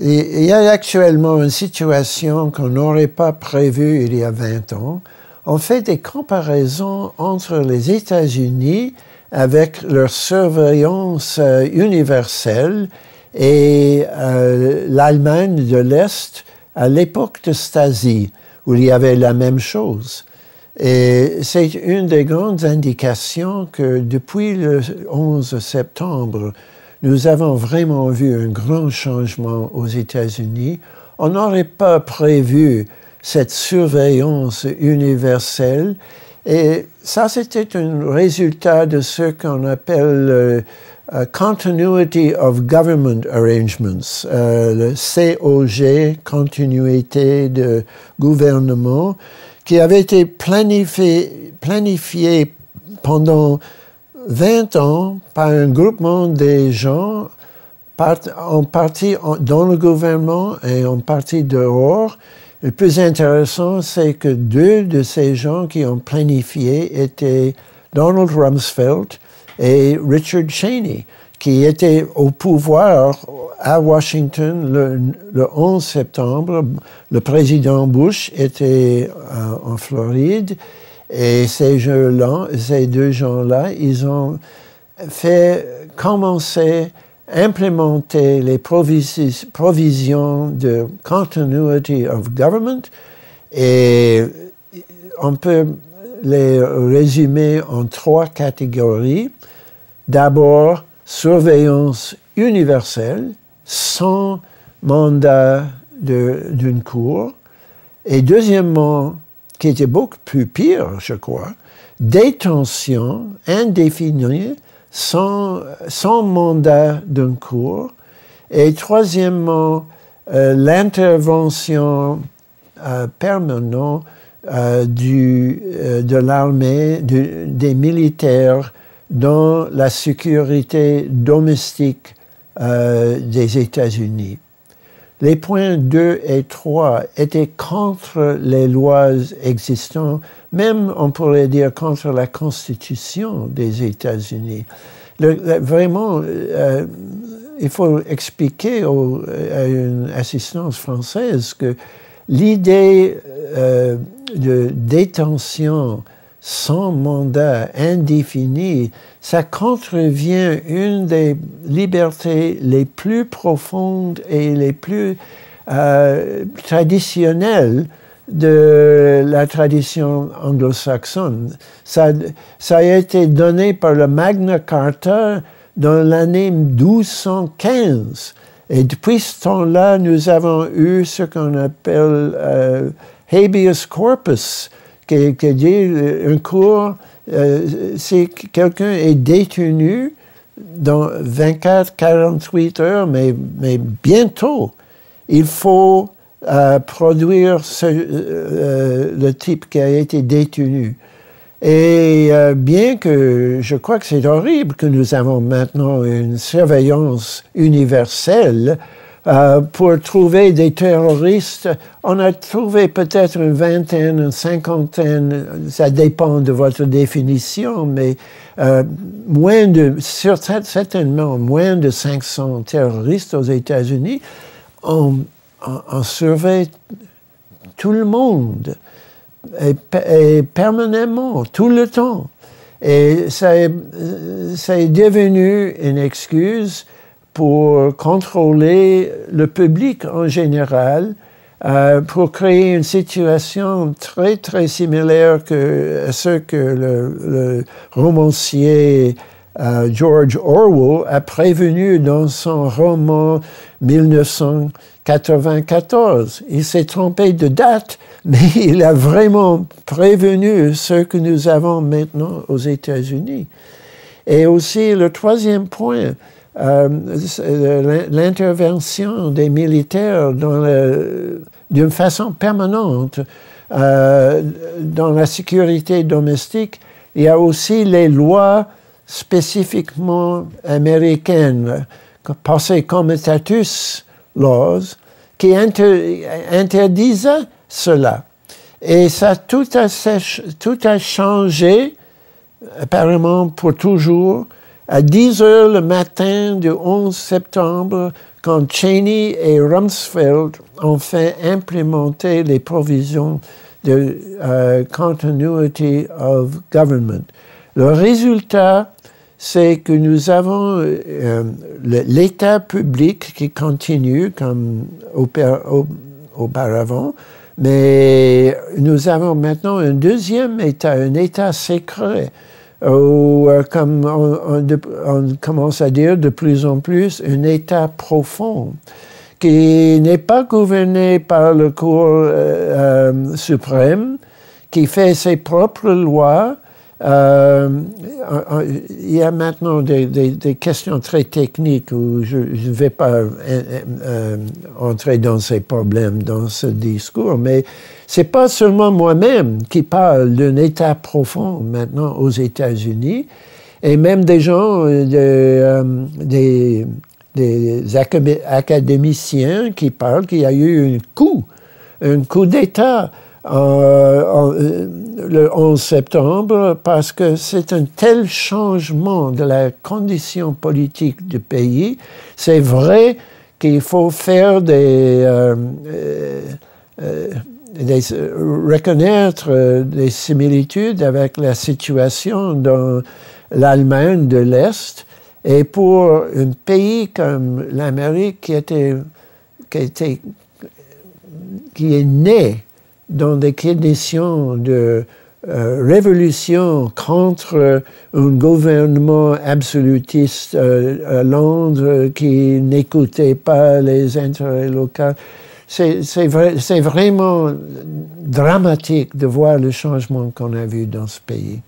il y a actuellement une situation qu'on n'aurait pas prévue il y a 20 ans. On fait des comparaisons entre les États-Unis avec leur surveillance euh, universelle et euh, l'Allemagne de l'Est à l'époque de Stasi, où il y avait la même chose. Et c'est une des grandes indications que depuis le 11 septembre, nous avons vraiment vu un grand changement aux États-Unis. On n'aurait pas prévu cette surveillance universelle. Et ça, c'était un résultat de ce qu'on appelle Continuity of Government Arrangements, euh, le COG, continuité de gouvernement, qui avait été planifié, planifié pendant 20 ans par un groupement des gens en partie dans le gouvernement et en partie dehors. Le plus intéressant, c'est que deux de ces gens qui ont planifié étaient Donald Rumsfeld et Richard Cheney, qui étaient au pouvoir à Washington le, 11 septembre. Le président Bush était euh, en Floride et ces, ces deux gens-là, ils ont fait commencer implémenter les provisions de continuity of government et on peut les résumer en trois catégories. D'abord, surveillance universelle sans mandat d'une cour. Et deuxièmement, qui était beaucoup plus pire, je crois, détention indéfinie sans, sans mandat d'un cours. Et troisièmement, euh, l'intervention euh, permanente euh, du, de l'armée, des militaires dans la sécurité domestique des États-Unis. Les points 2 et 3 étaient contre les lois existantes même on pourrait dire contre la Constitution des États-Unis. vraiment, euh, il faut expliquer à une assistance française que l'idée euh, de détention sans mandat indéfini, ça contrevient une des libertés les plus profondes et les plus euh, traditionnelles de la tradition anglo-saxonne. Ça, ça, a été donné par le Magna Carta dans l'année 1215. Et depuis ce temps-là, nous avons eu ce qu'on appelle euh, habeas corpus, qui, dit euh, un cours, euh, si quelqu'un est détenu dans 24-48 heures, mais, bientôt, il faut produire euh, euh, le type qui a été détenu. Et euh, bien que je crois que c'est horrible que nous avons maintenant une surveillance universelle pour trouver des terroristes, on a trouvé peut-être une vingtaine, une cinquantaine, ça dépend de votre définition, mais moins de, certainement moins de 500 terroristes aux États-Unis. On, on, surveille tout le monde, et, permanemment, tout le temps. Et ça est, ça est devenu une excuse pour contrôler le public en général, euh, pour créer une situation très, très similaire à ce que le, romancier euh, George Orwell a prévenu dans son roman 1900. 94. Il s'est trompé de date, *laughs* mais il a vraiment prévenu ce que nous avons maintenant aux États-Unis. Et aussi le troisième point, euh, l'intervention des militaires d'une façon permanente euh, dans la sécurité domestique. Il y a aussi les lois spécifiquement américaines, passées comme status laws qui interdisent cela. Et ça, tout a, tout a changé, apparemment pour toujours, à 10 heures le matin du 11 septembre, quand Cheney et Rumsfeld ont fait implémenter les provisions de uh, continuity of government. Le résultat, c'est que nous avons euh, l'État public qui continue comme auparavant, mais nous avons maintenant un deuxième État, un État secret, où, euh, comme on, commence à dire de plus en plus, un État profond qui n'est pas gouverné par le Cour euh, suprême, qui fait ses propres lois, euh, il y a maintenant des, questions très techniques où je ne vais pas euh, euh, entrer dans ces problèmes dans ce discours, mais c'est pas seulement moi-même qui parle d'un état profond maintenant aux États-Unis. et même des gens, des, des académiciens qui parlent qu'il y a eu un coup, un coup d'État euh, le 11 septembre parce que c'est un tel changement de la condition politique du pays. C'est vrai qu'il faut faire des, euh, euh, reconnaître des similitudes avec la situation dans l'Allemagne de l'Est. Et pour un pays comme l'Amérique qui, était, qui, était, qui est né dans des conditions de euh, révolution contre un gouvernement absolutiste euh, à Londres qui n'écoutait pas les intérêts locaux. C'est vraiment dramatique de voir le changement qu'on a vu dans ce pays.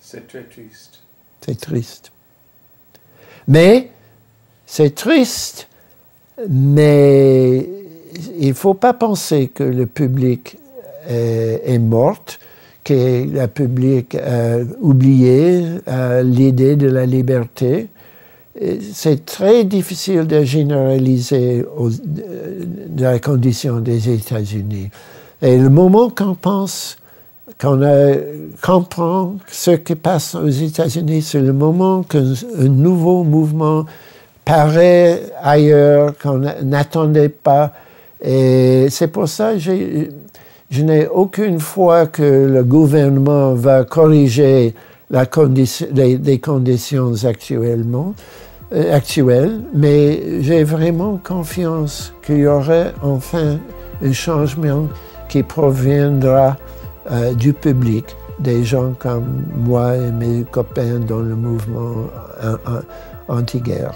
C'est très triste. C'est triste. Mais c'est triste, mais il ne faut pas penser que le public est, mort, que le public a oublié l'idée de la liberté. C'est très difficile de généraliser dans la condition des États-Unis. Et le moment qu'on pense, qu'on comprend ce qui passe aux États-Unis, c'est le moment qu'un nouveau mouvement paraît ailleurs, qu'on n'attendait pas, et c'est pour ça que je n'ai aucune foi que le gouvernement va corriger les, conditions actuellement, euh, actuelles, mais j'ai vraiment confiance qu'il y aurait enfin un changement qui proviendra euh, du public, des gens comme moi et mes copains dans le mouvement anti-guerre.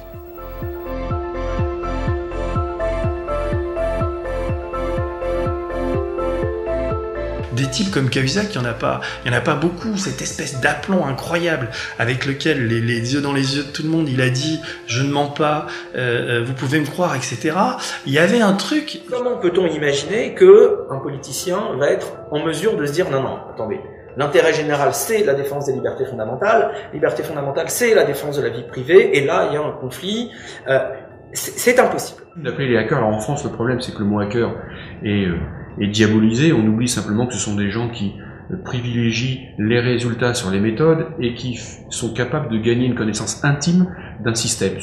Des types comme Cahuzac, il n'y en, a pas, il y en a pas beaucoup, cette espèce d'aplomb incroyable avec lequel, les, yeux dans les yeux de tout le monde, il a dit « je ne mens pas, euh, euh, vous pouvez me croire, etc. » Il y avait un truc... Comment peut-on imaginer que un politicien va être en mesure de se dire « non, non, attendez, L'intérêt général, c'est la défense des libertés fondamentales. Liberté fondamentale, c'est la défense de la vie privée. Et là, il y a un conflit. Euh, c'est impossible. D'appeler les hackers. Alors en France, le problème, c'est que le mot hacker est et diabolisé. On oublie simplement que ce sont des gens qui euh, privilégient les résultats sur les méthodes et qui sont capables de gagner une connaissance intime d'un système.